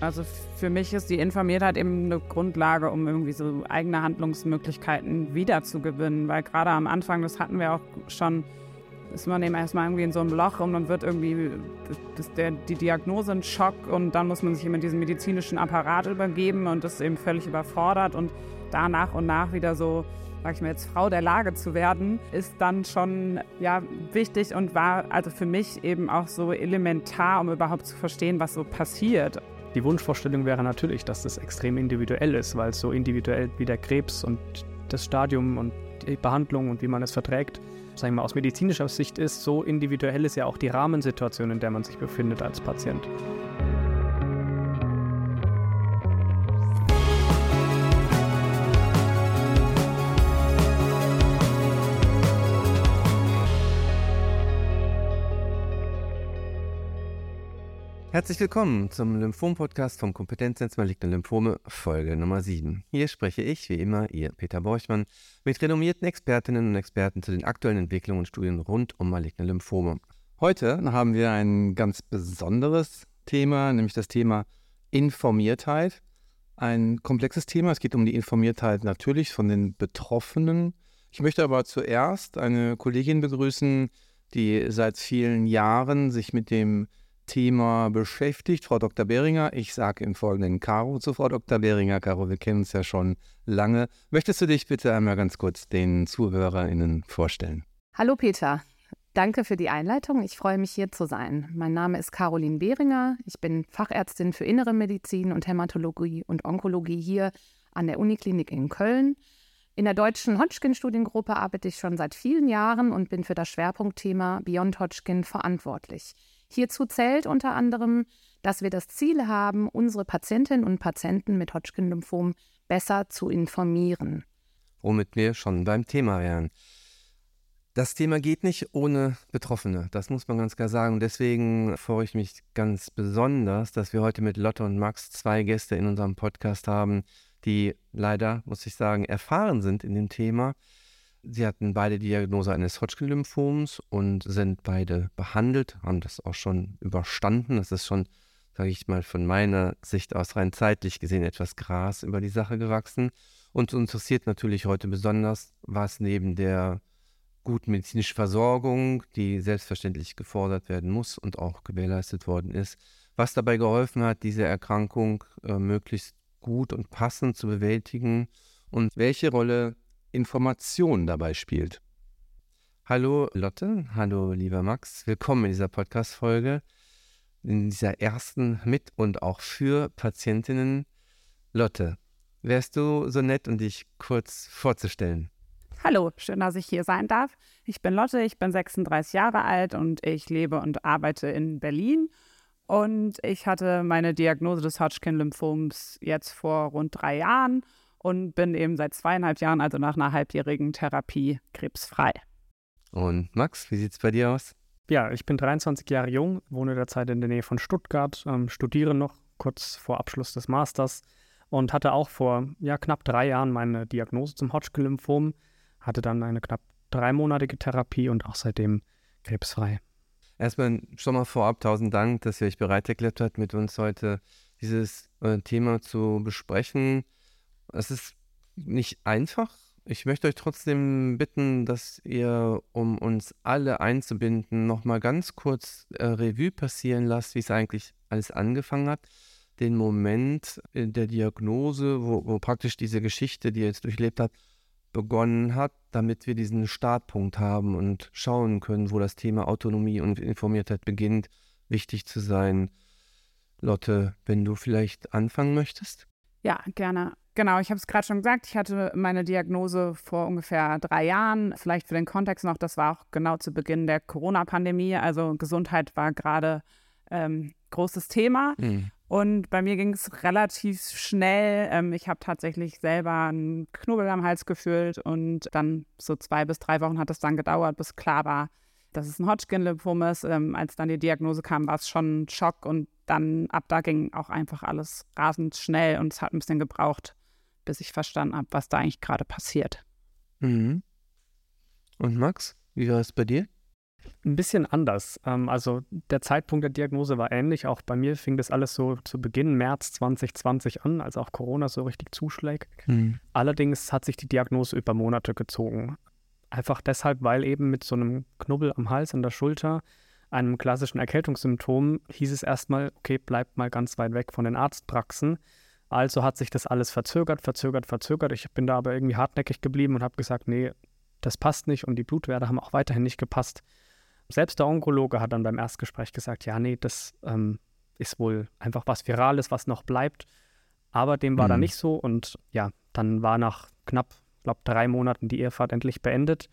Also für mich ist die Informiertheit eben eine Grundlage, um irgendwie so eigene Handlungsmöglichkeiten wiederzugewinnen. Weil gerade am Anfang, das hatten wir auch schon, ist man eben erstmal irgendwie in so einem Loch und dann wird irgendwie das, der, die Diagnose ein Schock und dann muss man sich immer diesen medizinischen Apparat übergeben und das ist eben völlig überfordert und da nach und nach wieder so sag ich mal jetzt, Frau der Lage zu werden, ist dann schon ja, wichtig und war also für mich eben auch so elementar, um überhaupt zu verstehen, was so passiert. Die Wunschvorstellung wäre natürlich, dass das extrem individuell ist, weil es so individuell wie der Krebs und das Stadium und die Behandlung und wie man es verträgt, sagen wir mal, aus medizinischer Sicht ist, so individuell ist ja auch die Rahmensituation, in der man sich befindet als Patient. Herzlich willkommen zum Lymphom-Podcast vom Kompetenzzentrum maligne Lymphome, Folge Nummer 7. Hier spreche ich, wie immer, Ihr Peter Borchmann, mit renommierten Expertinnen und Experten zu den aktuellen Entwicklungen und Studien rund um maligne Lymphome. Heute haben wir ein ganz besonderes Thema, nämlich das Thema Informiertheit. Ein komplexes Thema. Es geht um die Informiertheit natürlich von den Betroffenen. Ich möchte aber zuerst eine Kollegin begrüßen, die seit vielen Jahren sich mit dem Thema beschäftigt. Frau Dr. Behringer, ich sage im Folgenden Caro zu Frau Dr. Behringer. Caro, wir kennen uns ja schon lange. Möchtest du dich bitte einmal ganz kurz den ZuhörerInnen vorstellen? Hallo Peter. Danke für die Einleitung. Ich freue mich hier zu sein. Mein Name ist Caroline Behringer. Ich bin Fachärztin für Innere Medizin und Hämatologie und Onkologie hier an der Uniklinik in Köln. In der deutschen Hodgkin-Studiengruppe arbeite ich schon seit vielen Jahren und bin für das Schwerpunktthema Beyond Hodgkin verantwortlich. Hierzu zählt unter anderem, dass wir das Ziel haben, unsere Patientinnen und Patienten mit Hodgkin-Lymphom besser zu informieren. Womit wir schon beim Thema wären. Das Thema geht nicht ohne Betroffene, das muss man ganz klar sagen. Deswegen freue ich mich ganz besonders, dass wir heute mit Lotte und Max zwei Gäste in unserem Podcast haben, die leider, muss ich sagen, erfahren sind in dem Thema Sie hatten beide Diagnose eines Hodgkin-Lymphoms und sind beide behandelt, haben das auch schon überstanden. Das ist schon, sage ich mal, von meiner Sicht aus rein zeitlich gesehen etwas Gras über die Sache gewachsen. Uns interessiert natürlich heute besonders, was neben der guten medizinischen Versorgung, die selbstverständlich gefordert werden muss und auch gewährleistet worden ist, was dabei geholfen hat, diese Erkrankung äh, möglichst gut und passend zu bewältigen und welche Rolle Information dabei spielt. Hallo Lotte, hallo lieber Max, willkommen in dieser Podcast-Folge, in dieser ersten mit und auch für Patientinnen. Lotte, wärst du so nett, um dich kurz vorzustellen? Hallo, schön, dass ich hier sein darf. Ich bin Lotte, ich bin 36 Jahre alt und ich lebe und arbeite in Berlin. Und ich hatte meine Diagnose des Hodgkin-Lymphoms jetzt vor rund drei Jahren und bin eben seit zweieinhalb Jahren, also nach einer halbjährigen Therapie, krebsfrei. Und Max, wie sieht es bei dir aus? Ja, ich bin 23 Jahre jung, wohne derzeit in der Nähe von Stuttgart, ähm, studiere noch kurz vor Abschluss des Masters und hatte auch vor ja, knapp drei Jahren meine Diagnose zum Hodgkin-Lymphom, hatte dann eine knapp dreimonatige Therapie und auch seitdem krebsfrei. Erstmal schon mal vorab tausend Dank, dass ihr euch bereit erklärt habt, mit uns heute dieses äh, Thema zu besprechen. Es ist nicht einfach. Ich möchte euch trotzdem bitten, dass ihr, um uns alle einzubinden, nochmal ganz kurz äh, Revue passieren lasst, wie es eigentlich alles angefangen hat. Den Moment der Diagnose, wo, wo praktisch diese Geschichte, die ihr jetzt durchlebt habt, begonnen hat, damit wir diesen Startpunkt haben und schauen können, wo das Thema Autonomie und Informiertheit beginnt, wichtig zu sein. Lotte, wenn du vielleicht anfangen möchtest? Ja, gerne. Genau, ich habe es gerade schon gesagt, ich hatte meine Diagnose vor ungefähr drei Jahren. Vielleicht für den Kontext noch, das war auch genau zu Beginn der Corona-Pandemie. Also Gesundheit war gerade ähm, großes Thema. Mhm. Und bei mir ging es relativ schnell. Ähm, ich habe tatsächlich selber einen Knubbel am Hals gefühlt und dann so zwei bis drei Wochen hat es dann gedauert, bis klar war, dass es ein Hodgkin-Lymphom ist. Ähm, als dann die Diagnose kam, war es schon ein Schock und dann ab da ging auch einfach alles rasend schnell und es hat ein bisschen gebraucht, bis ich verstanden habe, was da eigentlich gerade passiert. Mhm. Und Max, wie war es bei dir? Ein bisschen anders. Ähm, also der Zeitpunkt der Diagnose war ähnlich. Auch bei mir fing das alles so zu Beginn März 2020 an, als auch Corona so richtig zuschlägt. Mhm. Allerdings hat sich die Diagnose über Monate gezogen. Einfach deshalb, weil eben mit so einem Knubbel am Hals, an der Schulter, einem klassischen Erkältungssymptom, hieß es erstmal, okay, bleibt mal ganz weit weg von den Arztpraxen. Also hat sich das alles verzögert, verzögert, verzögert. Ich bin da aber irgendwie hartnäckig geblieben und habe gesagt, nee, das passt nicht und die Blutwerte haben auch weiterhin nicht gepasst. Selbst der Onkologe hat dann beim Erstgespräch gesagt, ja, nee, das ähm, ist wohl einfach was Virales, was noch bleibt. Aber dem war mhm. da nicht so und ja, dann war nach knapp, glaube drei Monaten die Ehefahrt endlich beendet.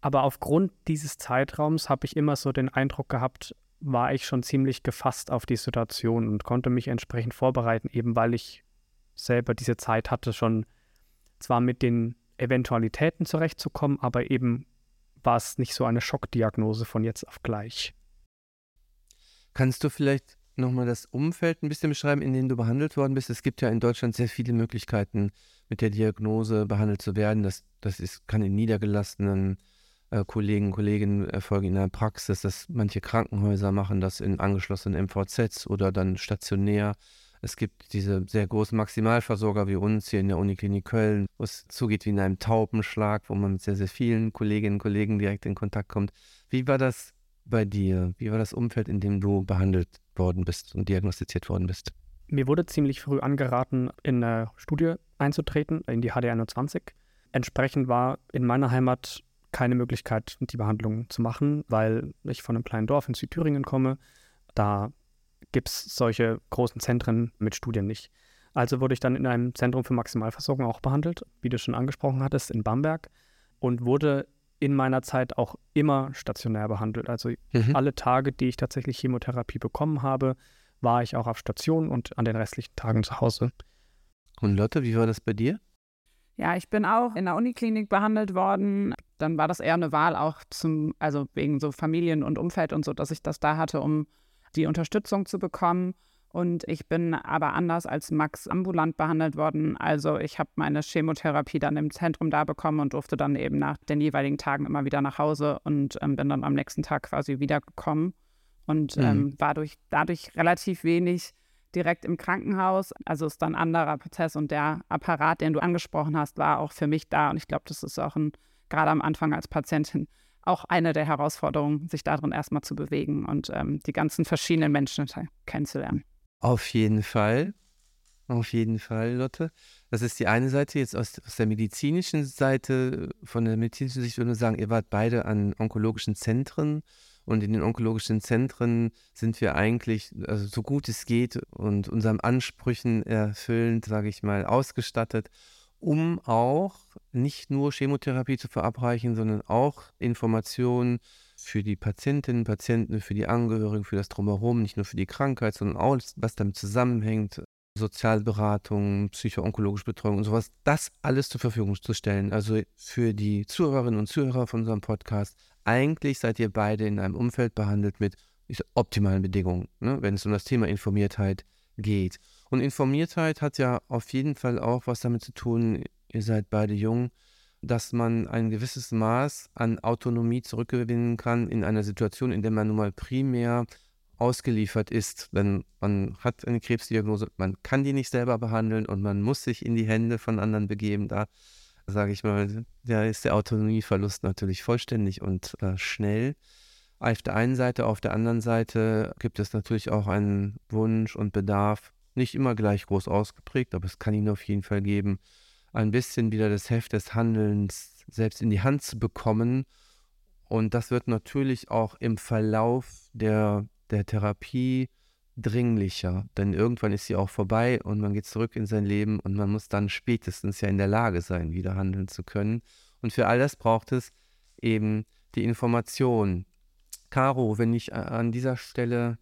Aber aufgrund dieses Zeitraums habe ich immer so den Eindruck gehabt, war ich schon ziemlich gefasst auf die Situation und konnte mich entsprechend vorbereiten, eben weil ich selber diese Zeit hatte, schon zwar mit den Eventualitäten zurechtzukommen, aber eben war es nicht so eine Schockdiagnose von jetzt auf gleich. Kannst du vielleicht nochmal das Umfeld ein bisschen beschreiben, in dem du behandelt worden bist? Es gibt ja in Deutschland sehr viele Möglichkeiten, mit der Diagnose behandelt zu werden. Das, das ist, kann in niedergelassenen äh, Kollegen, Kolleginnen erfolgen in der Praxis. Dass manche Krankenhäuser machen das in angeschlossenen MVZs oder dann stationär. Es gibt diese sehr großen Maximalversorger wie uns hier in der Uniklinik Köln, wo es zugeht wie in einem Taubenschlag, wo man mit sehr, sehr vielen Kolleginnen und Kollegen direkt in Kontakt kommt. Wie war das bei dir? Wie war das Umfeld, in dem du behandelt worden bist und diagnostiziert worden bist? Mir wurde ziemlich früh angeraten, in eine Studie einzutreten, in die HD21. Entsprechend war in meiner Heimat keine Möglichkeit, die Behandlung zu machen, weil ich von einem kleinen Dorf in Südthüringen komme. Da gibt es solche großen Zentren mit Studien nicht. Also wurde ich dann in einem Zentrum für Maximalversorgung auch behandelt, wie du schon angesprochen hattest, in Bamberg und wurde in meiner Zeit auch immer stationär behandelt. Also mhm. alle Tage, die ich tatsächlich Chemotherapie bekommen habe, war ich auch auf Station und an den restlichen Tagen zu Hause. Und Lotte, wie war das bei dir? Ja, ich bin auch in der Uniklinik behandelt worden. Dann war das eher eine Wahl auch zum, also wegen so Familien und Umfeld und so, dass ich das da hatte, um die Unterstützung zu bekommen. Und ich bin aber anders als Max ambulant behandelt worden. Also ich habe meine Chemotherapie dann im Zentrum da bekommen und durfte dann eben nach den jeweiligen Tagen immer wieder nach Hause und ähm, bin dann am nächsten Tag quasi wiedergekommen und mhm. ähm, war durch, dadurch relativ wenig direkt im Krankenhaus. Also ist dann ein anderer Prozess und der Apparat, den du angesprochen hast, war auch für mich da. Und ich glaube, das ist auch ein, gerade am Anfang als Patientin auch eine der Herausforderungen, sich darin erstmal zu bewegen und ähm, die ganzen verschiedenen Menschen kennenzulernen. Auf jeden Fall. Auf jeden Fall, Lotte. Das ist die eine Seite. Jetzt aus, aus der medizinischen Seite, von der medizinischen Sicht würde ich sagen, ihr wart beide an onkologischen Zentren und in den onkologischen Zentren sind wir eigentlich, also so gut es geht und unseren Ansprüchen erfüllend, sage ich mal, ausgestattet, um auch nicht nur Chemotherapie zu verabreichen, sondern auch Informationen für die Patientinnen, Patienten, für die Angehörigen, für das Drumherum, nicht nur für die Krankheit, sondern auch, was damit zusammenhängt, Sozialberatung, psychoonkologische Betreuung und sowas, das alles zur Verfügung zu stellen. Also für die Zuhörerinnen und Zuhörer von unserem Podcast, eigentlich seid ihr beide in einem Umfeld behandelt mit optimalen Bedingungen, ne, wenn es um das Thema Informiertheit geht. Und Informiertheit hat ja auf jeden Fall auch was damit zu tun, ihr seid beide jung, dass man ein gewisses Maß an Autonomie zurückgewinnen kann in einer Situation, in der man nun mal primär ausgeliefert ist. Wenn man hat eine Krebsdiagnose, man kann die nicht selber behandeln und man muss sich in die Hände von anderen begeben. Da sage ich mal, da ist der Autonomieverlust natürlich vollständig und äh, schnell. Auf der einen Seite, auf der anderen Seite gibt es natürlich auch einen Wunsch und Bedarf, nicht immer gleich groß ausgeprägt, aber es kann ihn auf jeden Fall geben, ein bisschen wieder das Heft des Handelns selbst in die Hand zu bekommen. Und das wird natürlich auch im Verlauf der, der Therapie dringlicher, denn irgendwann ist sie auch vorbei und man geht zurück in sein Leben und man muss dann spätestens ja in der Lage sein, wieder handeln zu können. Und für all das braucht es eben die Information. Caro, wenn ich an dieser Stelle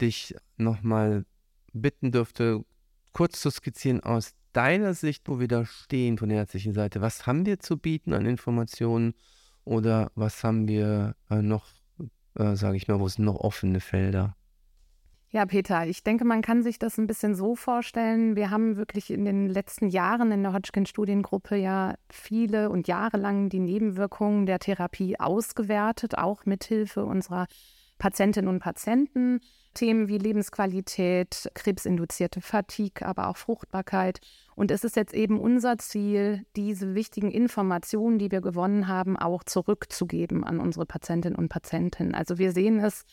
dich nochmal bitten dürfte, kurz zu skizzieren aus deiner Sicht, wo wir da stehen von der ärztlichen Seite. Was haben wir zu bieten an Informationen oder was haben wir äh, noch, äh, sage ich mal, wo sind noch offene Felder? Ja, Peter, ich denke, man kann sich das ein bisschen so vorstellen. Wir haben wirklich in den letzten Jahren in der Hodgkin-Studiengruppe ja viele und jahrelang die Nebenwirkungen der Therapie ausgewertet, auch mithilfe unserer Patientinnen und Patienten. Themen wie Lebensqualität, krebsinduzierte Fatigue, aber auch Fruchtbarkeit. Und es ist jetzt eben unser Ziel, diese wichtigen Informationen, die wir gewonnen haben, auch zurückzugeben an unsere Patientinnen und Patienten. Also wir sehen es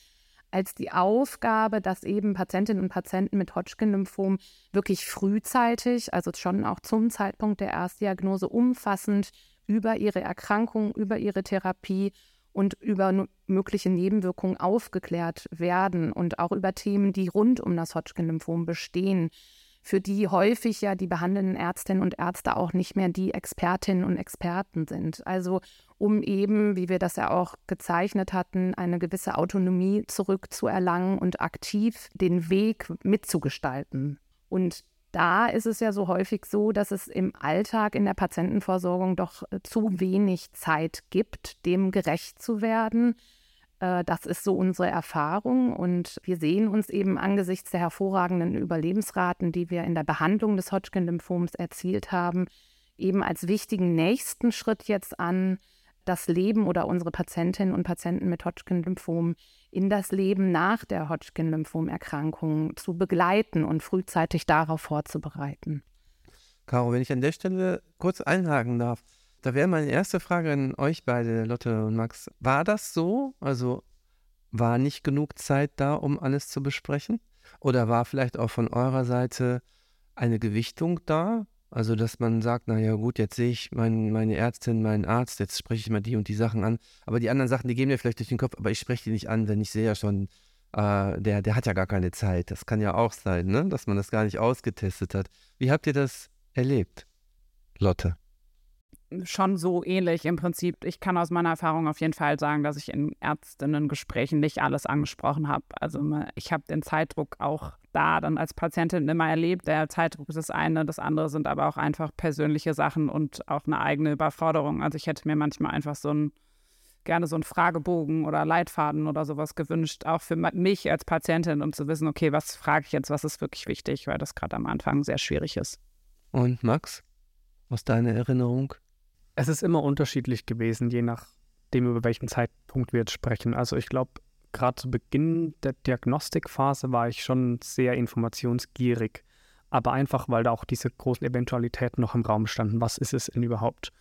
als die Aufgabe, dass eben Patientinnen und Patienten mit Hodgkin-Lymphom wirklich frühzeitig, also schon auch zum Zeitpunkt der Erstdiagnose, umfassend über ihre Erkrankung, über ihre Therapie und über mögliche Nebenwirkungen aufgeklärt werden und auch über Themen, die rund um das Hodgkin-Lymphom bestehen, für die häufig ja die behandelnden Ärztinnen und Ärzte auch nicht mehr die Expertinnen und Experten sind. Also um eben, wie wir das ja auch gezeichnet hatten, eine gewisse Autonomie zurückzuerlangen und aktiv den Weg mitzugestalten. Und da ist es ja so häufig so, dass es im Alltag in der Patientenversorgung doch äh, zu wenig Zeit gibt, dem gerecht zu werden. Äh, das ist so unsere Erfahrung und wir sehen uns eben angesichts der hervorragenden Überlebensraten, die wir in der Behandlung des Hodgkin-Lymphoms erzielt haben, eben als wichtigen nächsten Schritt jetzt an, das Leben oder unsere Patientinnen und Patienten mit Hodgkin-Lymphom in das Leben nach der Hodgkin-Lymphom-Erkrankung zu begleiten und frühzeitig darauf vorzubereiten. Caro, wenn ich an der Stelle kurz einhaken darf, da wäre meine erste Frage an euch beide, Lotte und Max. War das so? Also war nicht genug Zeit da, um alles zu besprechen? Oder war vielleicht auch von eurer Seite eine Gewichtung da? Also, dass man sagt, naja gut, jetzt sehe ich mein, meine Ärztin, meinen Arzt, jetzt spreche ich mal die und die Sachen an. Aber die anderen Sachen, die gehen mir vielleicht durch den Kopf, aber ich spreche die nicht an, denn ich sehe ja schon, äh, der, der hat ja gar keine Zeit. Das kann ja auch sein, ne? dass man das gar nicht ausgetestet hat. Wie habt ihr das erlebt, Lotte? Schon so ähnlich im Prinzip. Ich kann aus meiner Erfahrung auf jeden Fall sagen, dass ich in Ärztinnengesprächen nicht alles angesprochen habe. Also ich habe den Zeitdruck auch da dann als Patientin immer erlebt. Der Zeitdruck ist das eine, das andere sind aber auch einfach persönliche Sachen und auch eine eigene Überforderung. Also ich hätte mir manchmal einfach so ein gerne so einen Fragebogen oder Leitfaden oder sowas gewünscht, auch für mich als Patientin, um zu wissen, okay, was frage ich jetzt, was ist wirklich wichtig, weil das gerade am Anfang sehr schwierig ist. Und Max, aus deiner Erinnerung? Es ist immer unterschiedlich gewesen, je nachdem, über welchen Zeitpunkt wir jetzt sprechen. Also ich glaube, gerade zu Beginn der Diagnostikphase war ich schon sehr informationsgierig. Aber einfach, weil da auch diese großen Eventualitäten noch im Raum standen. Was ist es denn überhaupt?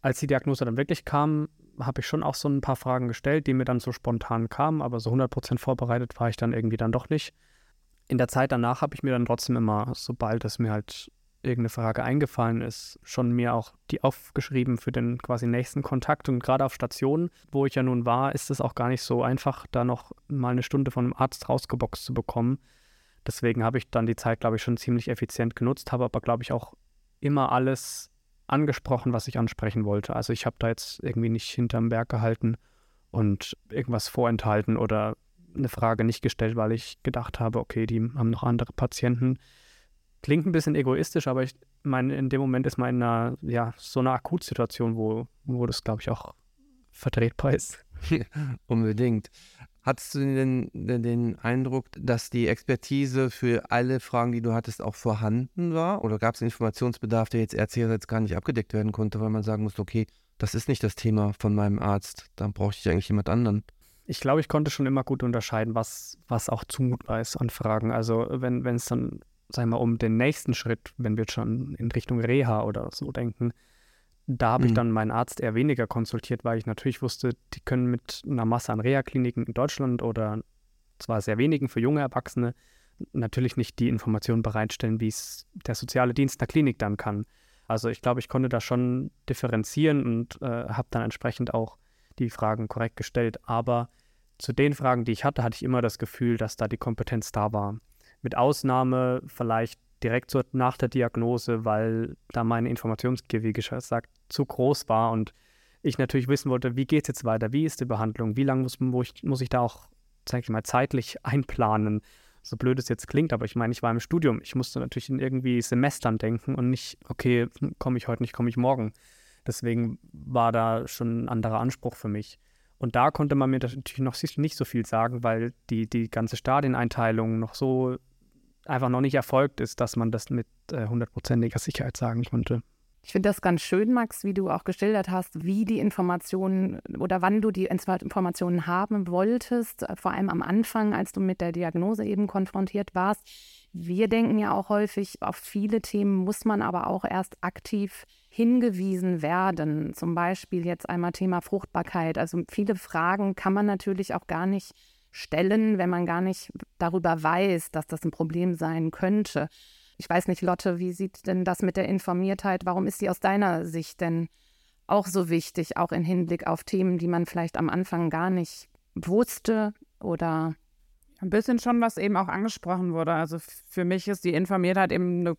Als die Diagnose dann wirklich kam, habe ich schon auch so ein paar Fragen gestellt, die mir dann so spontan kamen, aber so 100% vorbereitet war ich dann irgendwie dann doch nicht. In der Zeit danach habe ich mir dann trotzdem immer, sobald es mir halt irgendeine Frage eingefallen ist, schon mir auch die aufgeschrieben für den quasi nächsten Kontakt. Und gerade auf Stationen, wo ich ja nun war, ist es auch gar nicht so einfach, da noch mal eine Stunde von einem Arzt rausgeboxt zu bekommen. Deswegen habe ich dann die Zeit, glaube ich, schon ziemlich effizient genutzt, habe aber, glaube ich, auch immer alles angesprochen, was ich ansprechen wollte. Also ich habe da jetzt irgendwie nicht hinterm Berg gehalten und irgendwas vorenthalten oder eine Frage nicht gestellt, weil ich gedacht habe, okay, die haben noch andere Patienten Klingt ein bisschen egoistisch, aber ich meine, in dem Moment ist man in einer, ja, so einer Akutsituation, wo, wo das, glaube ich, auch vertretbar ist. Unbedingt. Hattest du den, den, Eindruck, dass die Expertise für alle Fragen, die du hattest, auch vorhanden war? Oder gab es einen Informationsbedarf, der jetzt ärztlicherseits gar nicht abgedeckt werden konnte, weil man sagen musste, okay, das ist nicht das Thema von meinem Arzt, dann brauche ich eigentlich jemand anderen? Ich glaube, ich konnte schon immer gut unterscheiden, was, was auch zumutbar ist an Fragen. Also wenn es dann sagen wir, um den nächsten Schritt, wenn wir schon in Richtung Reha oder so denken, da habe mhm. ich dann meinen Arzt eher weniger konsultiert, weil ich natürlich wusste, die können mit einer Masse an Reha-Kliniken in Deutschland oder zwar sehr wenigen für junge Erwachsene natürlich nicht die Informationen bereitstellen, wie es der soziale Dienst der Klinik dann kann. Also ich glaube, ich konnte da schon differenzieren und äh, habe dann entsprechend auch die Fragen korrekt gestellt. Aber zu den Fragen, die ich hatte, hatte ich immer das Gefühl, dass da die Kompetenz da war mit Ausnahme vielleicht direkt so nach der Diagnose, weil da meine Informationsgier, gesagt, zu groß war und ich natürlich wissen wollte, wie geht es jetzt weiter, wie ist die Behandlung, wie lange muss, ich, muss ich da auch, sag ich mal, zeitlich einplanen. So blöd es jetzt klingt, aber ich meine, ich war im Studium. Ich musste natürlich in irgendwie Semestern denken und nicht, okay, komme ich heute nicht, komme ich morgen. Deswegen war da schon ein anderer Anspruch für mich. Und da konnte man mir natürlich noch nicht so viel sagen, weil die, die ganze Stadieneinteilung noch so einfach noch nicht erfolgt ist, dass man das mit äh, hundertprozentiger Sicherheit sagen konnte. Ich finde das ganz schön, Max, wie du auch geschildert hast, wie die Informationen oder wann du die Informationen haben wolltest, vor allem am Anfang, als du mit der Diagnose eben konfrontiert warst. Wir denken ja auch häufig, auf viele Themen muss man aber auch erst aktiv hingewiesen werden. Zum Beispiel jetzt einmal Thema Fruchtbarkeit. Also viele Fragen kann man natürlich auch gar nicht stellen, wenn man gar nicht darüber weiß, dass das ein Problem sein könnte. Ich weiß nicht, Lotte, wie sieht denn das mit der Informiertheit? Warum ist sie aus deiner Sicht denn auch so wichtig, auch im Hinblick auf Themen, die man vielleicht am Anfang gar nicht wusste oder ein bisschen schon, was eben auch angesprochen wurde. Also für mich ist die Informiertheit eben eine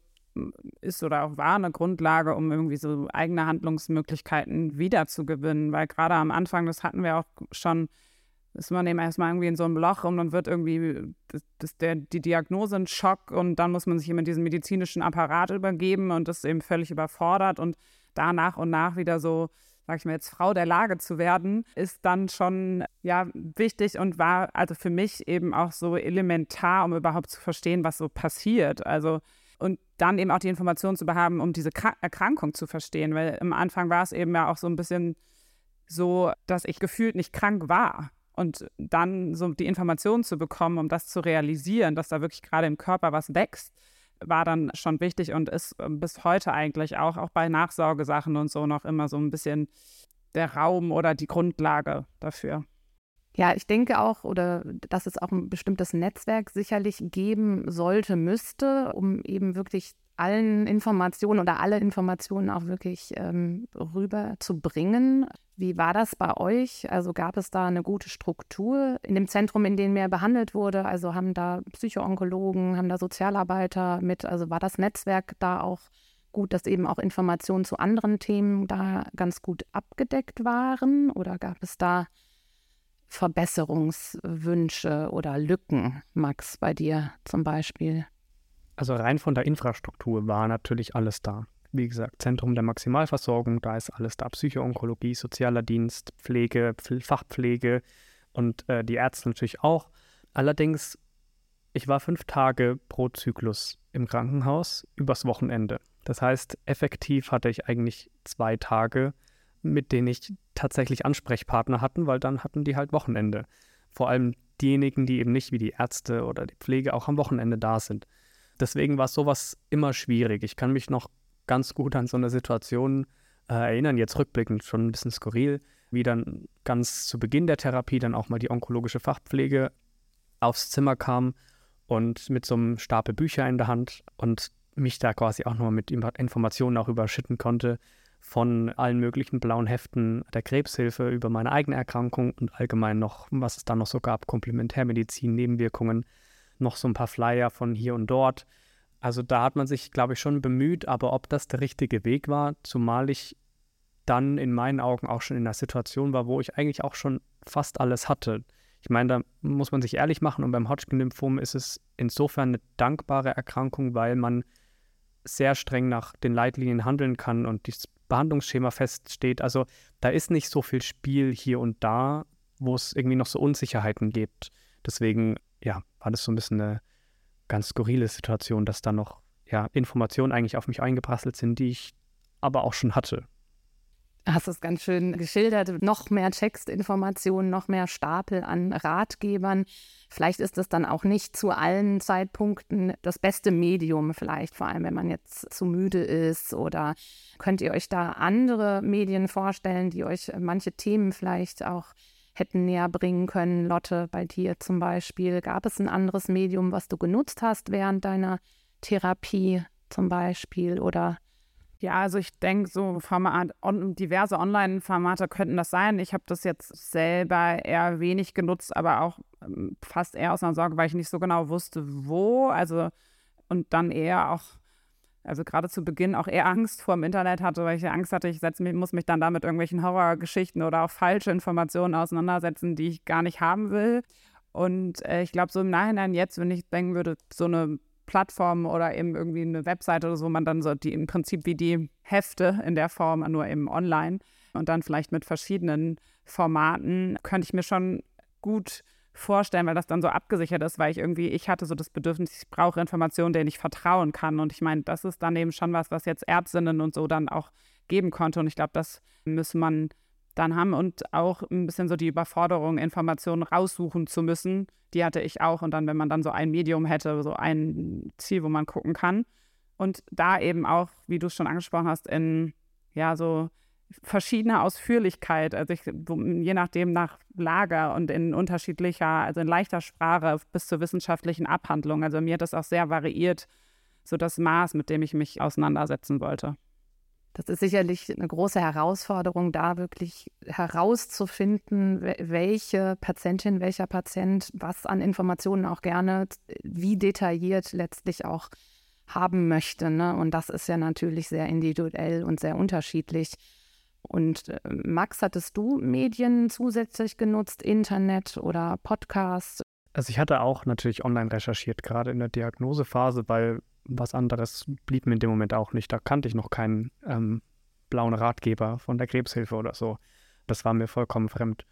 ist oder auch war eine Grundlage, um irgendwie so eigene Handlungsmöglichkeiten wiederzugewinnen. Weil gerade am Anfang, das hatten wir auch schon, ist man eben erstmal irgendwie in so einem Loch und dann wird irgendwie das, das, der, die Diagnose ein Schock und dann muss man sich eben diesen medizinischen Apparat übergeben und das eben völlig überfordert und da nach und nach wieder so sag ich mal jetzt, Frau der Lage zu werden, ist dann schon ja wichtig und war also für mich eben auch so elementar, um überhaupt zu verstehen, was so passiert. Also und dann eben auch die Informationen zu behaben, um diese Erkrankung zu verstehen, weil am Anfang war es eben ja auch so ein bisschen so, dass ich gefühlt nicht krank war. Und dann so die Informationen zu bekommen, um das zu realisieren, dass da wirklich gerade im Körper was wächst, war dann schon wichtig und ist ähm, bis heute eigentlich auch, auch bei Nachsorgesachen und so noch immer so ein bisschen der Raum oder die Grundlage dafür. Ja, ich denke auch, oder dass es auch ein bestimmtes Netzwerk sicherlich geben sollte, müsste, um eben wirklich allen Informationen oder alle Informationen auch wirklich ähm, rüberzubringen. Wie war das bei euch? Also gab es da eine gute Struktur in dem Zentrum, in dem er behandelt wurde? Also haben da Psychoonkologen, haben da Sozialarbeiter mit? Also war das Netzwerk da auch gut, dass eben auch Informationen zu anderen Themen da ganz gut abgedeckt waren? Oder gab es da Verbesserungswünsche oder Lücken, Max, bei dir zum Beispiel? Also rein von der Infrastruktur war natürlich alles da. Wie gesagt, Zentrum der Maximalversorgung, da ist alles da. Psychoonkologie, sozialer Dienst, Pflege, Fachpflege und äh, die Ärzte natürlich auch. Allerdings, ich war fünf Tage pro Zyklus im Krankenhaus übers Wochenende. Das heißt, effektiv hatte ich eigentlich zwei Tage, mit denen ich tatsächlich Ansprechpartner hatten, weil dann hatten die halt Wochenende. Vor allem diejenigen, die eben nicht wie die Ärzte oder die Pflege auch am Wochenende da sind. Deswegen war sowas immer schwierig. Ich kann mich noch ganz gut an so eine Situation äh, erinnern, jetzt rückblickend schon ein bisschen skurril, wie dann ganz zu Beginn der Therapie dann auch mal die onkologische Fachpflege aufs Zimmer kam und mit so einem Stapel Bücher in der Hand und mich da quasi auch nochmal mit Informationen auch überschütten konnte von allen möglichen blauen Heften der Krebshilfe über meine eigene Erkrankung und allgemein noch, was es da noch so gab, Komplementärmedizin, Nebenwirkungen noch so ein paar Flyer von hier und dort. Also da hat man sich, glaube ich, schon bemüht, aber ob das der richtige Weg war, zumal ich dann in meinen Augen auch schon in einer Situation war, wo ich eigentlich auch schon fast alles hatte. Ich meine, da muss man sich ehrlich machen und beim Hodgkin-Lymphom ist es insofern eine dankbare Erkrankung, weil man sehr streng nach den Leitlinien handeln kann und das Behandlungsschema feststeht. Also da ist nicht so viel Spiel hier und da, wo es irgendwie noch so Unsicherheiten gibt. Deswegen ja, war das so ein bisschen eine ganz skurrile Situation, dass da noch ja, Informationen eigentlich auf mich eingeprasselt sind, die ich aber auch schon hatte. Hast du es ganz schön geschildert. Noch mehr Textinformationen, noch mehr Stapel an Ratgebern. Vielleicht ist es dann auch nicht zu allen Zeitpunkten das beste Medium, vielleicht vor allem, wenn man jetzt zu müde ist. Oder könnt ihr euch da andere Medien vorstellen, die euch manche Themen vielleicht auch hätten näher bringen können. Lotte, bei dir zum Beispiel, gab es ein anderes Medium, was du genutzt hast während deiner Therapie zum Beispiel oder ja, also ich denke, so Format, on, diverse Online-Formate könnten das sein. Ich habe das jetzt selber eher wenig genutzt, aber auch ähm, fast eher aus einer Sorge, weil ich nicht so genau wusste, wo. Also und dann eher auch also gerade zu Beginn auch eher Angst vor dem Internet hatte, weil ich Angst hatte, ich setze mich, muss mich dann da mit irgendwelchen Horrorgeschichten oder auch falsche Informationen auseinandersetzen, die ich gar nicht haben will. Und äh, ich glaube, so im Nachhinein jetzt, wenn ich denken würde, so eine Plattform oder eben irgendwie eine Webseite oder so, man dann so die im Prinzip wie die Hefte in der Form, nur eben online, und dann vielleicht mit verschiedenen Formaten, könnte ich mir schon gut vorstellen, weil das dann so abgesichert ist, weil ich irgendwie, ich hatte so das Bedürfnis, ich brauche Informationen, denen ich vertrauen kann. Und ich meine, das ist dann eben schon was, was jetzt Ärztinnen und so dann auch geben konnte. Und ich glaube, das muss man dann haben und auch ein bisschen so die Überforderung, Informationen raussuchen zu müssen, die hatte ich auch. Und dann, wenn man dann so ein Medium hätte, so ein Ziel, wo man gucken kann. Und da eben auch, wie du es schon angesprochen hast, in ja, so verschiedene Ausführlichkeit, also ich, je nachdem nach Lager und in unterschiedlicher, also in leichter Sprache bis zur wissenschaftlichen Abhandlung. Also mir hat das auch sehr variiert, so das Maß, mit dem ich mich auseinandersetzen wollte. Das ist sicherlich eine große Herausforderung, da wirklich herauszufinden, welche Patientin, welcher Patient was an Informationen auch gerne, wie detailliert letztlich auch haben möchte. Ne? Und das ist ja natürlich sehr individuell und sehr unterschiedlich. Und äh, Max, hattest du Medien zusätzlich genutzt, Internet oder Podcast? Also ich hatte auch natürlich online recherchiert, gerade in der Diagnosephase, weil was anderes blieb mir in dem Moment auch nicht. Da kannte ich noch keinen ähm, blauen Ratgeber von der Krebshilfe oder so. Das war mir vollkommen fremd.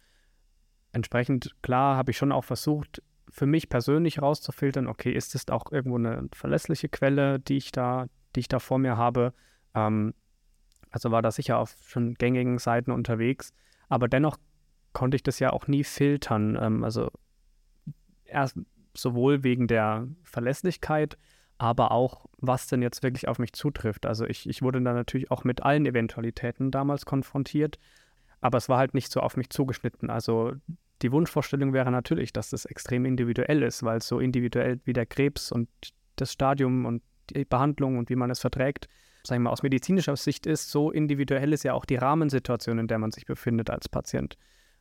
Entsprechend, klar, habe ich schon auch versucht, für mich persönlich rauszufiltern, okay, ist es auch irgendwo eine verlässliche Quelle, die ich da, die ich da vor mir habe. Ähm, also war da sicher auf schon gängigen Seiten unterwegs. Aber dennoch konnte ich das ja auch nie filtern. Ähm, also erst sowohl wegen der Verlässlichkeit, aber auch, was denn jetzt wirklich auf mich zutrifft. Also ich, ich wurde da natürlich auch mit allen Eventualitäten damals konfrontiert, aber es war halt nicht so auf mich zugeschnitten. Also die Wunschvorstellung wäre natürlich, dass das extrem individuell ist, weil so individuell wie der Krebs und das Stadium und die Behandlung und wie man es verträgt, sagen wir mal, aus medizinischer Sicht ist, so individuell ist ja auch die Rahmensituation, in der man sich befindet als Patient.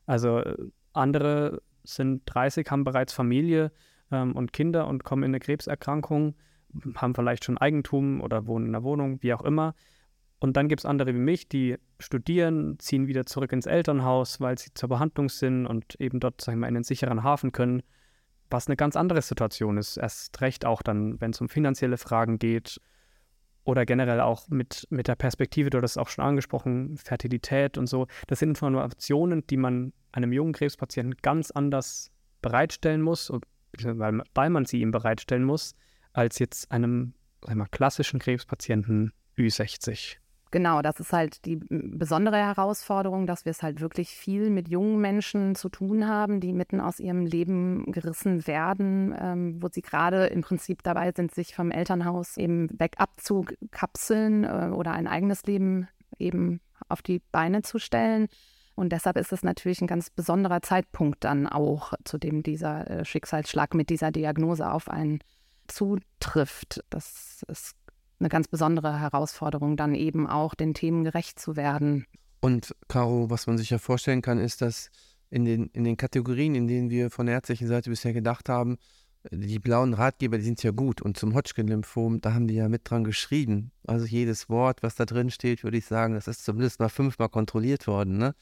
Also äh, andere sind 30, haben bereits Familie ähm, und Kinder und kommen in eine Krebserkrankung, haben vielleicht schon Eigentum oder wohnen in einer Wohnung, wie auch immer. Und dann gibt es andere wie mich, die studieren, ziehen wieder zurück ins Elternhaus, weil sie zur Behandlung sind und eben dort, sagen wir mal, in einen sicheren Hafen können, was eine ganz andere Situation ist. Erst recht auch dann, wenn es um finanzielle Fragen geht oder generell auch mit, mit der Perspektive, du hast es auch schon angesprochen, Fertilität und so. Das sind Informationen, die man einem jungen Krebspatienten ganz anders bereitstellen muss, weil, weil man sie ihm bereitstellen muss, als jetzt einem sagen wir, klassischen Krebspatienten Ü60. Genau, das ist halt die besondere Herausforderung, dass wir es halt wirklich viel mit jungen Menschen zu tun haben, die mitten aus ihrem Leben gerissen werden, ähm, wo sie gerade im Prinzip dabei sind, sich vom Elternhaus eben weg abzukapseln äh, oder ein eigenes Leben eben auf die Beine zu stellen. Und deshalb ist es natürlich ein ganz besonderer Zeitpunkt dann auch, zu dem dieser äh, Schicksalsschlag mit dieser Diagnose auf einen zutrifft. Das ist eine ganz besondere Herausforderung, dann eben auch den Themen gerecht zu werden. Und Caro, was man sich ja vorstellen kann, ist, dass in den, in den Kategorien, in denen wir von der ärztlichen Seite bisher gedacht haben, die blauen Ratgeber, die sind ja gut. Und zum Hodgkin-Lymphom, da haben die ja mit dran geschrieben. Also jedes Wort, was da drin steht, würde ich sagen, das ist zumindest mal fünfmal kontrolliert worden. Ne?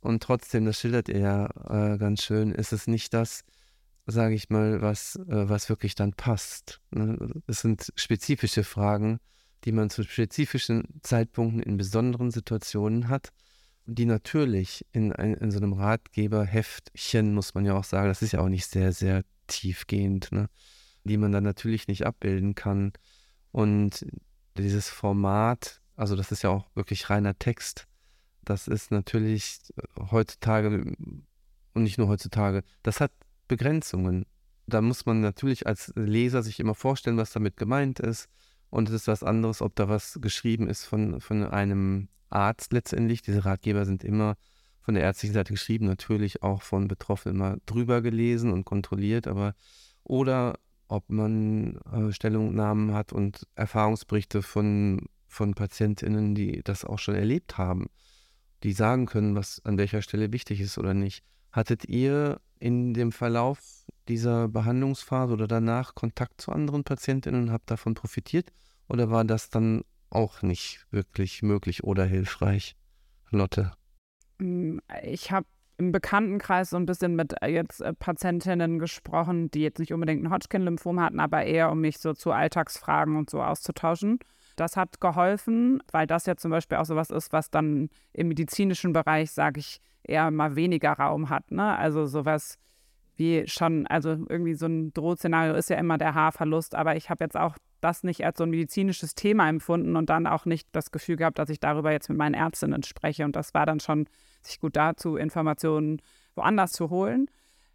Und trotzdem, das schildert ihr ja äh, ganz schön, ist es nicht das, sage ich mal, was, äh, was wirklich dann passt. Ne? Es sind spezifische Fragen, die man zu spezifischen Zeitpunkten in besonderen Situationen hat, die natürlich in, ein, in so einem Ratgeberheftchen, muss man ja auch sagen, das ist ja auch nicht sehr, sehr tiefgehend, ne? die man dann natürlich nicht abbilden kann. Und dieses Format, also das ist ja auch wirklich reiner Text, das ist natürlich heutzutage und nicht nur heutzutage, das hat Begrenzungen. Da muss man natürlich als Leser sich immer vorstellen, was damit gemeint ist. Und es ist was anderes, ob da was geschrieben ist von, von einem Arzt letztendlich. Diese Ratgeber sind immer von der ärztlichen Seite geschrieben, natürlich auch von Betroffenen immer drüber gelesen und kontrolliert, aber oder ob man äh, Stellungnahmen hat und Erfahrungsberichte von, von PatientInnen, die das auch schon erlebt haben, die sagen können, was an welcher Stelle wichtig ist oder nicht. Hattet ihr in dem Verlauf dieser Behandlungsphase oder danach Kontakt zu anderen Patientinnen und habt davon profitiert? Oder war das dann auch nicht wirklich möglich oder hilfreich, Lotte? Mm, ich habe im Bekanntenkreis so ein bisschen mit äh, jetzt äh, Patientinnen gesprochen, die jetzt nicht unbedingt ein Hodgkin-Lymphom hatten, aber eher um mich so zu Alltagsfragen und so auszutauschen. Das hat geholfen, weil das ja zum Beispiel auch sowas ist, was dann im medizinischen Bereich, sage ich, eher mal weniger Raum hat. Ne? Also sowas wie schon, also irgendwie so ein Drohszenario ist ja immer der Haarverlust, aber ich habe jetzt auch das nicht als so ein medizinisches Thema empfunden und dann auch nicht das Gefühl gehabt, dass ich darüber jetzt mit meinen Ärztinnen spreche. Und das war dann schon, sich gut dazu, Informationen woanders zu holen.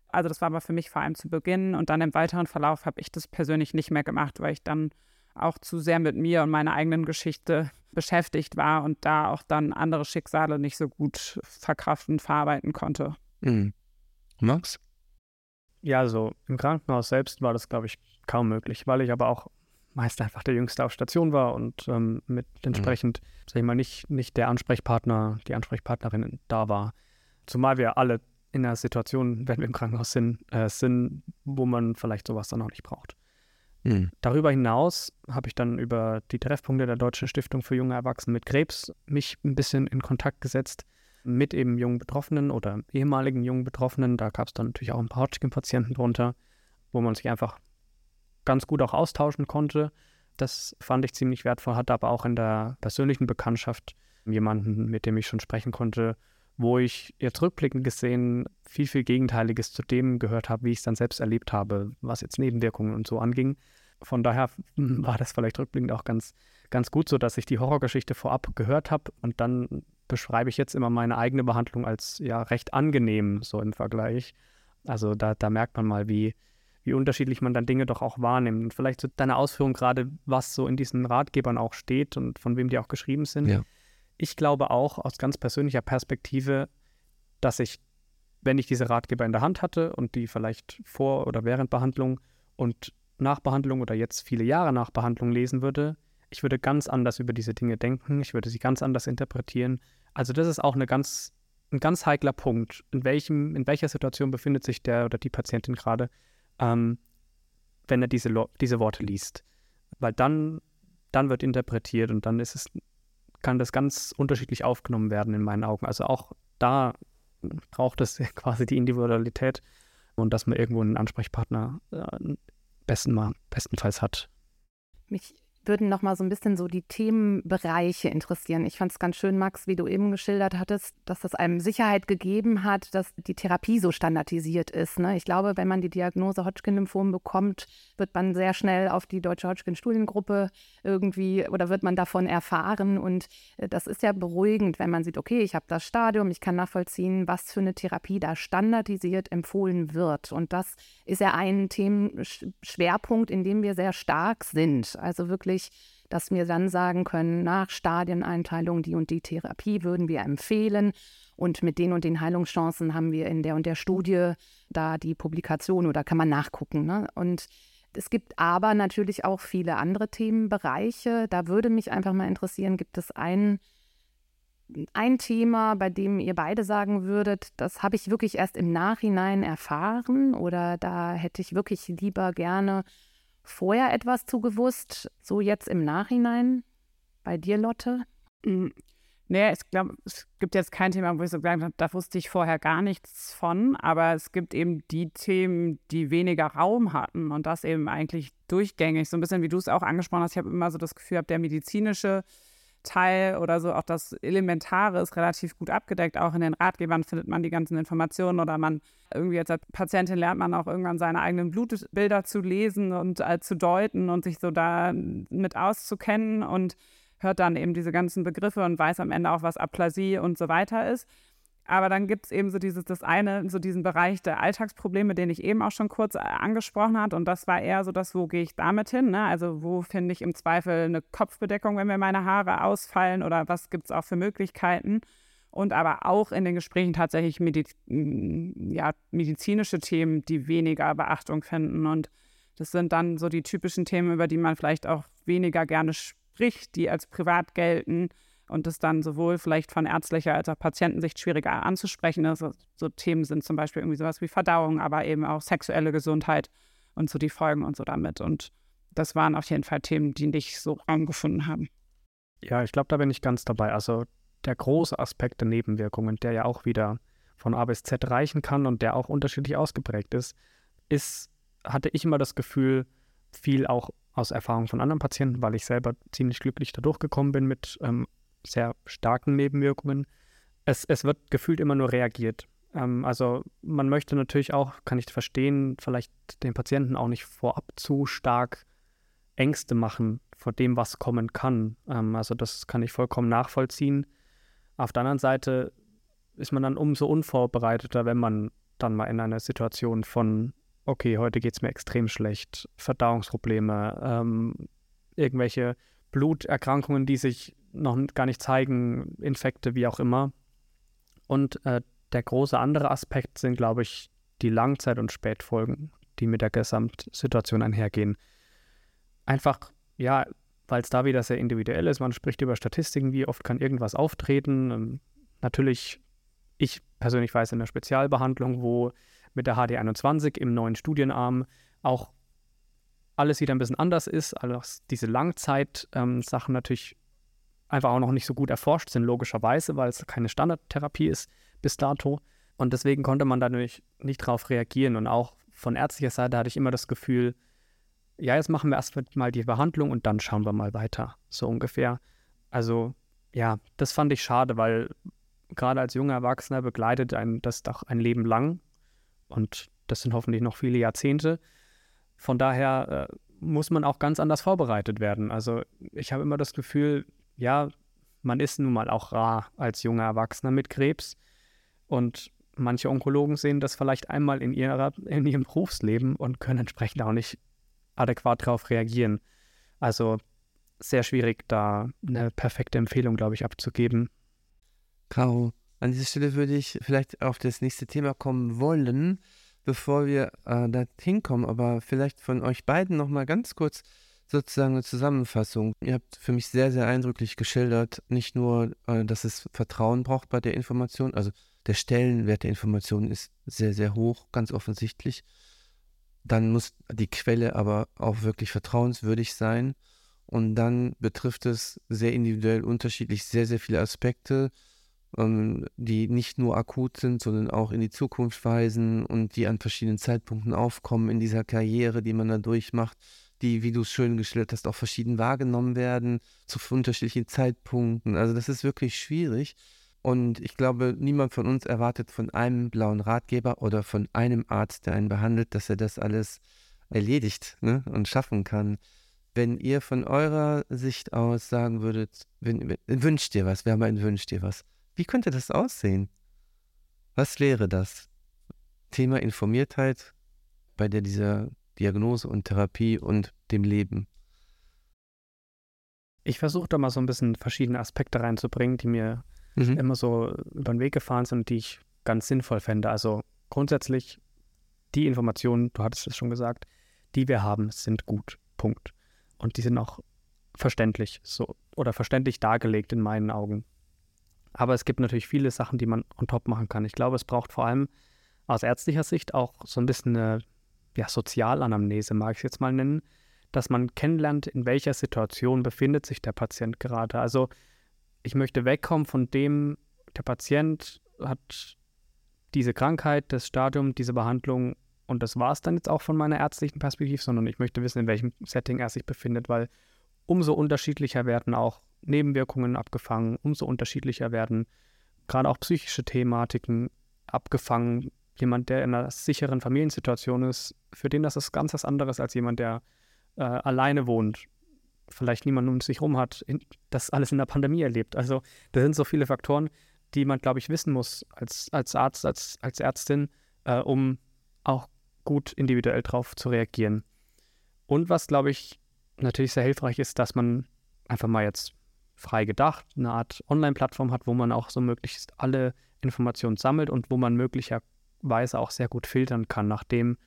Also das war aber für mich vor allem zu Beginn und dann im weiteren Verlauf habe ich das persönlich nicht mehr gemacht, weil ich dann auch zu sehr mit mir und meiner eigenen Geschichte beschäftigt war und da auch dann andere Schicksale nicht so gut verkraften, verarbeiten konnte. Mhm. Max? Ja, also im Krankenhaus selbst war das, glaube ich, kaum möglich, weil ich aber auch meist einfach der Jüngste auf Station war und ähm, mit mhm. entsprechend, mhm. sag ich mal, nicht, nicht der Ansprechpartner, die Ansprechpartnerin da war. Zumal wir alle in einer Situation, wenn wir im Krankenhaus sind, äh, sind, wo man vielleicht sowas dann auch nicht braucht. Mhm. Darüber hinaus habe ich dann über die Treffpunkte der Deutschen Stiftung für junge Erwachsene mit Krebs mich ein bisschen in Kontakt gesetzt mit eben jungen Betroffenen oder ehemaligen jungen Betroffenen. Da gab es dann natürlich auch ein paar Hodgkin-Patienten drunter, wo man sich einfach ganz gut auch austauschen konnte. Das fand ich ziemlich wertvoll, hatte aber auch in der persönlichen Bekanntschaft jemanden, mit dem ich schon sprechen konnte, wo ich jetzt rückblickend gesehen viel, viel Gegenteiliges zu dem gehört habe, wie ich es dann selbst erlebt habe, was jetzt Nebenwirkungen und so anging. Von daher war das vielleicht rückblickend auch ganz, ganz gut so, dass ich die Horrorgeschichte vorab gehört habe und dann beschreibe ich jetzt immer meine eigene Behandlung als ja recht angenehm, so im Vergleich. Also da, da merkt man mal, wie, wie unterschiedlich man dann Dinge doch auch wahrnimmt. Und vielleicht so deine Ausführung gerade, was so in diesen Ratgebern auch steht und von wem die auch geschrieben sind. Ja. Ich glaube auch aus ganz persönlicher Perspektive, dass ich, wenn ich diese Ratgeber in der Hand hatte und die vielleicht vor oder während Behandlung und nach Behandlung oder jetzt viele Jahre nach Behandlung lesen würde, ich würde ganz anders über diese Dinge denken, ich würde sie ganz anders interpretieren. Also das ist auch eine ganz, ein ganz heikler Punkt. In, welchem, in welcher Situation befindet sich der oder die Patientin gerade, ähm, wenn er diese, diese Worte liest. Weil dann, dann wird interpretiert und dann ist es, kann das ganz unterschiedlich aufgenommen werden in meinen Augen. Also auch da braucht es quasi die Individualität und dass man irgendwo einen Ansprechpartner äh, besten mal, bestenfalls hat. Mich würden noch mal so ein bisschen so die Themenbereiche interessieren. Ich fand es ganz schön, Max, wie du eben geschildert hattest, dass das einem Sicherheit gegeben hat, dass die Therapie so standardisiert ist. Ne? Ich glaube, wenn man die Diagnose Hodgkin-Lymphom bekommt, wird man sehr schnell auf die deutsche Hodgkin-Studiengruppe irgendwie oder wird man davon erfahren. Und äh, das ist ja beruhigend, wenn man sieht, okay, ich habe das Stadium, ich kann nachvollziehen, was für eine Therapie da standardisiert empfohlen wird. Und das ist ja ein Themenschwerpunkt, in dem wir sehr stark sind. Also wirklich, dass wir dann sagen können, nach Stadieneinteilung die und die Therapie würden wir empfehlen. Und mit den und den Heilungschancen haben wir in der und der Studie da die Publikation oder kann man nachgucken. Ne? Und es gibt aber natürlich auch viele andere Themenbereiche. Da würde mich einfach mal interessieren, gibt es einen ein Thema, bei dem ihr beide sagen würdet, das habe ich wirklich erst im Nachhinein erfahren oder da hätte ich wirklich lieber gerne vorher etwas zugewusst, so jetzt im Nachhinein? Bei dir, Lotte? Mhm. Nee, ich glaube, es gibt jetzt kein Thema, wo ich so gesagt habe, da wusste ich vorher gar nichts von, aber es gibt eben die Themen, die weniger Raum hatten und das eben eigentlich durchgängig. So ein bisschen wie du es auch angesprochen hast, ich habe immer so das Gefühl, der medizinische Teil oder so, auch das Elementare ist relativ gut abgedeckt. Auch in den Ratgebern findet man die ganzen Informationen oder man irgendwie als Patientin lernt man auch irgendwann seine eigenen Blutbilder zu lesen und äh, zu deuten und sich so da mit auszukennen und hört dann eben diese ganzen Begriffe und weiß am Ende auch, was Aplasie und so weiter ist. Aber dann gibt es eben so dieses, das eine, so diesen Bereich der Alltagsprobleme, den ich eben auch schon kurz äh, angesprochen habe. Und das war eher so das, wo gehe ich damit hin? Ne? Also wo finde ich im Zweifel eine Kopfbedeckung, wenn mir meine Haare ausfallen oder was gibt es auch für Möglichkeiten? Und aber auch in den Gesprächen tatsächlich Mediz ja, medizinische Themen, die weniger Beachtung finden. Und das sind dann so die typischen Themen, über die man vielleicht auch weniger gerne spricht, die als privat gelten und das dann sowohl vielleicht von ärztlicher als auch Patientensicht schwieriger anzusprechen ist. Also so Themen sind zum Beispiel irgendwie sowas wie Verdauung, aber eben auch sexuelle Gesundheit und so die Folgen und so damit. Und das waren auf jeden Fall Themen, die nicht so Raum gefunden haben. Ja, ich glaube, da bin ich ganz dabei. Also der große Aspekt der Nebenwirkungen, der ja auch wieder von A bis Z reichen kann und der auch unterschiedlich ausgeprägt ist, ist, hatte ich immer das Gefühl, viel auch aus Erfahrung von anderen Patienten, weil ich selber ziemlich glücklich dadurch gekommen bin mit ähm, sehr starken Nebenwirkungen. Es, es wird gefühlt immer nur reagiert. Ähm, also man möchte natürlich auch, kann ich verstehen, vielleicht den Patienten auch nicht vorab zu stark Ängste machen vor dem, was kommen kann. Ähm, also das kann ich vollkommen nachvollziehen. Auf der anderen Seite ist man dann umso unvorbereiteter, wenn man dann mal in einer Situation von, okay, heute geht es mir extrem schlecht, Verdauungsprobleme, ähm, irgendwelche Bluterkrankungen, die sich noch gar nicht zeigen, Infekte, wie auch immer. Und äh, der große andere Aspekt sind, glaube ich, die Langzeit- und Spätfolgen, die mit der Gesamtsituation einhergehen. Einfach, ja, weil es da wieder sehr individuell ist. Man spricht über Statistiken, wie oft kann irgendwas auftreten. Ähm, natürlich, ich persönlich weiß in der Spezialbehandlung, wo mit der HD21 im neuen Studienarm auch alles wieder ein bisschen anders ist, also diese Langzeit-Sachen ähm, natürlich einfach auch noch nicht so gut erforscht sind, logischerweise, weil es keine Standardtherapie ist bis dato. Und deswegen konnte man dadurch nicht darauf reagieren. Und auch von ärztlicher Seite hatte ich immer das Gefühl, ja, jetzt machen wir erstmal die Behandlung und dann schauen wir mal weiter, so ungefähr. Also ja, das fand ich schade, weil gerade als junger Erwachsener begleitet einen das doch ein Leben lang und das sind hoffentlich noch viele Jahrzehnte. Von daher äh, muss man auch ganz anders vorbereitet werden. Also ich habe immer das Gefühl, ja, man ist nun mal auch rar als junger Erwachsener mit Krebs und manche Onkologen sehen das vielleicht einmal in, ihrer, in ihrem Berufsleben und können entsprechend auch nicht adäquat darauf reagieren. Also sehr schwierig, da eine perfekte Empfehlung, glaube ich, abzugeben. Caro, an dieser Stelle würde ich vielleicht auf das nächste Thema kommen wollen, bevor wir äh, da hinkommen, aber vielleicht von euch beiden nochmal ganz kurz sozusagen eine Zusammenfassung. Ihr habt für mich sehr, sehr eindrücklich geschildert, nicht nur, äh, dass es Vertrauen braucht bei der Information, also der Stellenwert der Information ist sehr, sehr hoch, ganz offensichtlich. Dann muss die Quelle aber auch wirklich vertrauenswürdig sein. Und dann betrifft es sehr individuell unterschiedlich sehr, sehr viele Aspekte, ähm, die nicht nur akut sind, sondern auch in die Zukunft weisen und die an verschiedenen Zeitpunkten aufkommen in dieser Karriere, die man da durchmacht, die, wie du es schön geschildert hast, auch verschieden wahrgenommen werden, zu unterschiedlichen Zeitpunkten. Also das ist wirklich schwierig. Und ich glaube, niemand von uns erwartet von einem blauen Ratgeber oder von einem Arzt, der einen behandelt, dass er das alles erledigt ne, und schaffen kann. Wenn ihr von eurer Sicht aus sagen würdet, wenn, wünscht dir was, wir haben ein Wünscht dir was, wie könnte das aussehen? Was wäre das? Thema Informiertheit bei der dieser Diagnose und Therapie und dem Leben. Ich versuche da mal so ein bisschen verschiedene Aspekte reinzubringen, die mir mhm. immer so über den Weg gefahren sind und die ich ganz sinnvoll fände. Also grundsätzlich die Informationen, du hattest es schon gesagt, die wir haben, sind gut. Punkt. Und die sind auch verständlich so oder verständlich dargelegt in meinen Augen. Aber es gibt natürlich viele Sachen, die man on top machen kann. Ich glaube, es braucht vor allem aus ärztlicher Sicht auch so ein bisschen eine ja, Sozialanamnese, mag ich es jetzt mal nennen, dass man kennenlernt, in welcher Situation befindet sich der Patient gerade. Also ich möchte wegkommen von dem, der Patient hat diese Krankheit, das Stadium, diese Behandlung und das war es dann jetzt auch von meiner ärztlichen Perspektive, sondern ich möchte wissen, in welchem Setting er sich befindet, weil umso unterschiedlicher werden auch Nebenwirkungen abgefangen, umso unterschiedlicher werden gerade auch psychische Thematiken abgefangen, jemand, der in einer sicheren Familiensituation ist, für den das ist ganz was anderes als jemand, der äh, alleine wohnt, vielleicht niemanden um sich rum hat, in, das alles in der Pandemie erlebt. Also da sind so viele Faktoren, die man, glaube ich, wissen muss als, als Arzt, als, als Ärztin, äh, um auch gut individuell drauf zu reagieren. Und was, glaube ich, natürlich sehr hilfreich ist, dass man einfach mal jetzt frei gedacht eine Art Online-Plattform hat, wo man auch so möglichst alle Informationen sammelt und wo man möglicher Weise auch sehr gut filtern kann, nachdem,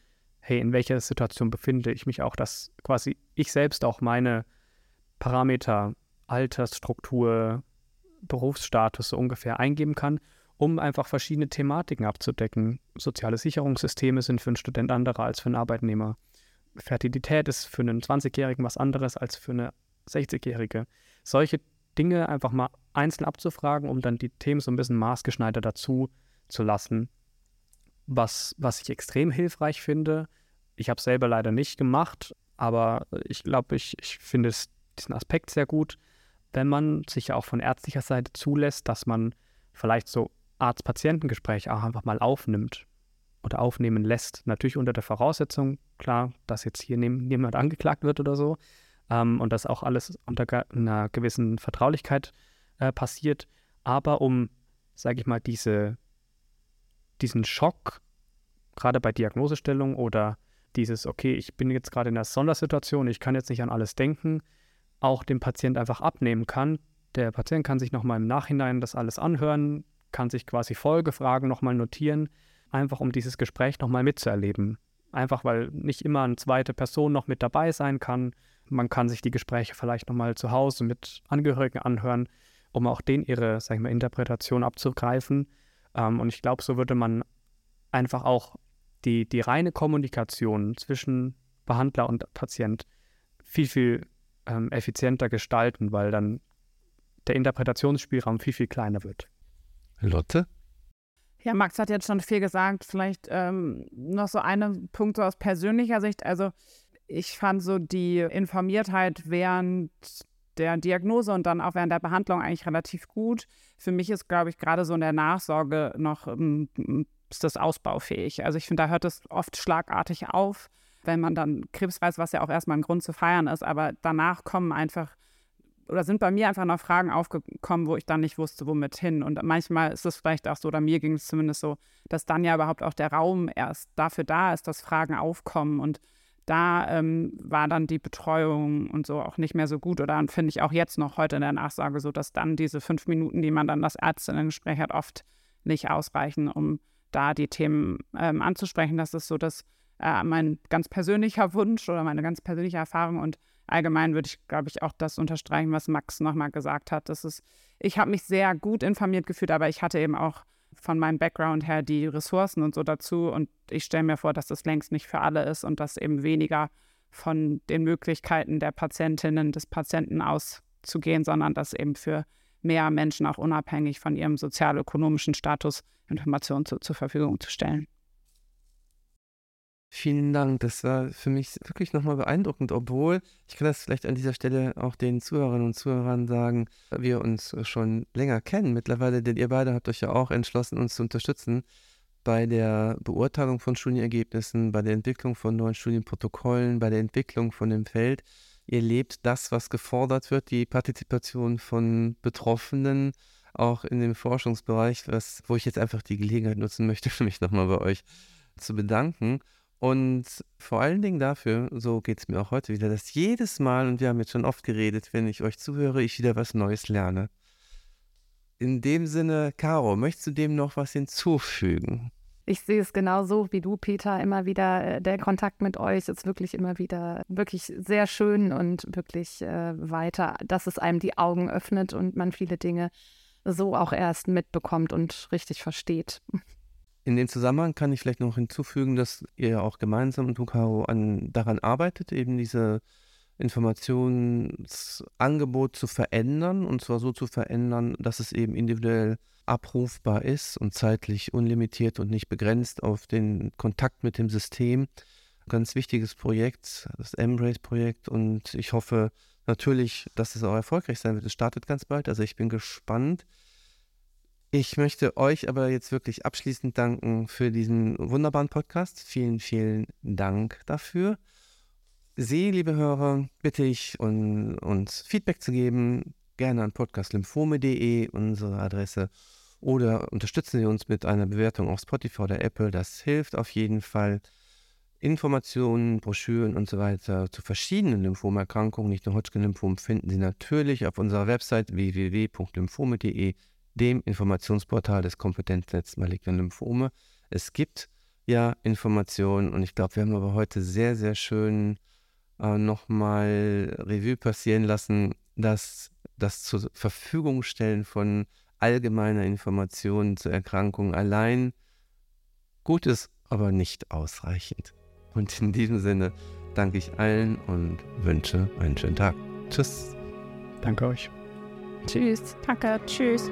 hey, in welcher Situation befinde ich mich auch, dass quasi ich selbst auch meine Parameter, Altersstruktur, Berufsstatus so ungefähr eingeben kann, um einfach verschiedene Thematiken abzudecken. Soziale Sicherungssysteme sind für einen Student andere als für einen Arbeitnehmer. Fertilität ist für einen 20-Jährigen was anderes als für eine 60-Jährige. Solche Dinge einfach mal einzeln abzufragen, um dann die Themen so ein bisschen maßgeschneidert dazu zu lassen was, was ich extrem hilfreich finde. Ich habe es selber leider nicht gemacht, Aber ich glaube, ich, ich finde diesen Aspekt sehr gut, wenn man sich auch von ärztlicher Seite zulässt, dass man vielleicht so Arzt-Patientengespräche auch einfach mal aufnimmt oder aufnehmen lässt. Natürlich unter der Voraussetzung, klar, dass jetzt hier niemand angeklagt wird oder so ähm, und dass auch alles unter einer gewissen Vertraulichkeit äh, passiert. Aber um, sage ich mal, diese, diesen Schock, gerade bei Diagnosestellung oder dieses, okay, ich bin jetzt gerade in einer Sondersituation, ich kann jetzt nicht an alles denken, auch dem Patient einfach abnehmen kann. Der Patient kann sich nochmal im Nachhinein das alles anhören, kann sich quasi Folgefragen nochmal notieren, einfach um dieses Gespräch nochmal mitzuerleben. Einfach weil nicht immer eine zweite Person noch mit dabei sein kann. Man kann sich die Gespräche vielleicht nochmal zu Hause mit Angehörigen anhören, um auch denen ihre, sag ich mal, Interpretation abzugreifen. Ähm, und ich glaube, so würde man einfach auch die, die reine Kommunikation zwischen Behandler und Patient viel, viel ähm, effizienter gestalten, weil dann der Interpretationsspielraum viel, viel kleiner wird. Lotte? Ja, Max hat jetzt schon viel gesagt. Vielleicht ähm, noch so einen Punkt so aus persönlicher Sicht. Also ich fand so die Informiertheit während der Diagnose und dann auch während der Behandlung eigentlich relativ gut. Für mich ist, glaube ich, gerade so in der Nachsorge noch ähm, ist das ausbaufähig. Also ich finde, da hört es oft schlagartig auf, wenn man dann Krebs weiß, was ja auch erstmal ein Grund zu feiern ist. Aber danach kommen einfach oder sind bei mir einfach noch Fragen aufgekommen, wo ich dann nicht wusste, womit hin. Und manchmal ist es vielleicht auch so, oder mir ging es zumindest so, dass dann ja überhaupt auch der Raum erst dafür da ist, dass Fragen aufkommen. Und da ähm, war dann die Betreuung und so auch nicht mehr so gut. Oder finde ich auch jetzt noch heute in der Nachsage so, dass dann diese fünf Minuten, die man dann das Ärztinnengespräch hat, oft nicht ausreichen, um da die Themen ähm, anzusprechen. Das ist so dass äh, mein ganz persönlicher Wunsch oder meine ganz persönliche Erfahrung. Und allgemein würde ich, glaube ich, auch das unterstreichen, was Max nochmal gesagt hat. Das ist, ich habe mich sehr gut informiert gefühlt, aber ich hatte eben auch von meinem Background her die Ressourcen und so dazu. Und ich stelle mir vor, dass das längst nicht für alle ist und dass eben weniger von den Möglichkeiten der Patientinnen, des Patienten auszugehen, sondern dass eben für mehr Menschen auch unabhängig von ihrem sozialökonomischen Status Informationen zu, zur Verfügung zu stellen. Vielen Dank. Das war für mich wirklich nochmal beeindruckend, obwohl, ich kann das vielleicht an dieser Stelle auch den Zuhörerinnen und Zuhörern sagen, wir uns schon länger kennen mittlerweile, denn ihr beide habt euch ja auch entschlossen, uns zu unterstützen bei der Beurteilung von Studienergebnissen, bei der Entwicklung von neuen Studienprotokollen, bei der Entwicklung von dem Feld. Ihr lebt das, was gefordert wird, die Partizipation von Betroffenen, auch in dem Forschungsbereich, was, wo ich jetzt einfach die Gelegenheit nutzen möchte, mich nochmal bei euch zu bedanken. Und vor allen Dingen dafür, so geht es mir auch heute wieder, dass jedes Mal, und wir haben jetzt schon oft geredet, wenn ich euch zuhöre, ich wieder was Neues lerne. In dem Sinne, Caro, möchtest du dem noch was hinzufügen? Ich sehe es genauso wie du, Peter. Immer wieder äh, der Kontakt mit euch ist wirklich immer wieder wirklich sehr schön und wirklich äh, weiter, dass es einem die Augen öffnet und man viele Dinge so auch erst mitbekommt und richtig versteht. In dem Zusammenhang kann ich vielleicht noch hinzufügen, dass ihr auch gemeinsam mit Hukaro an, daran arbeitet, eben diese Informationsangebot zu verändern und zwar so zu verändern, dass es eben individuell abrufbar ist und zeitlich unlimitiert und nicht begrenzt auf den Kontakt mit dem System. Ganz wichtiges Projekt, das Embrace-Projekt und ich hoffe natürlich, dass es auch erfolgreich sein wird. Es startet ganz bald, also ich bin gespannt. Ich möchte euch aber jetzt wirklich abschließend danken für diesen wunderbaren Podcast. Vielen, vielen Dank dafür. Sie, liebe Hörer, bitte ich, um, uns Feedback zu geben. Gerne an podcastlymphome.de, unsere Adresse. Oder unterstützen Sie uns mit einer Bewertung auf Spotify oder Apple. Das hilft auf jeden Fall. Informationen, Broschüren und so weiter zu verschiedenen Lymphomerkrankungen, nicht nur Hodgkin-Lymphom, finden Sie natürlich auf unserer Website www.lymphome.de dem Informationsportal des Kompetenznetzes Maligne Lymphome. Es gibt ja Informationen und ich glaube, wir haben aber heute sehr, sehr schön äh, nochmal Revue passieren lassen, dass das zur Verfügung stellen von allgemeiner Informationen zur Erkrankung allein gut ist, aber nicht ausreichend. Und in diesem Sinne danke ich allen und wünsche einen schönen Tag. Tschüss. Danke euch. Tschüss. Danke. Tschüss.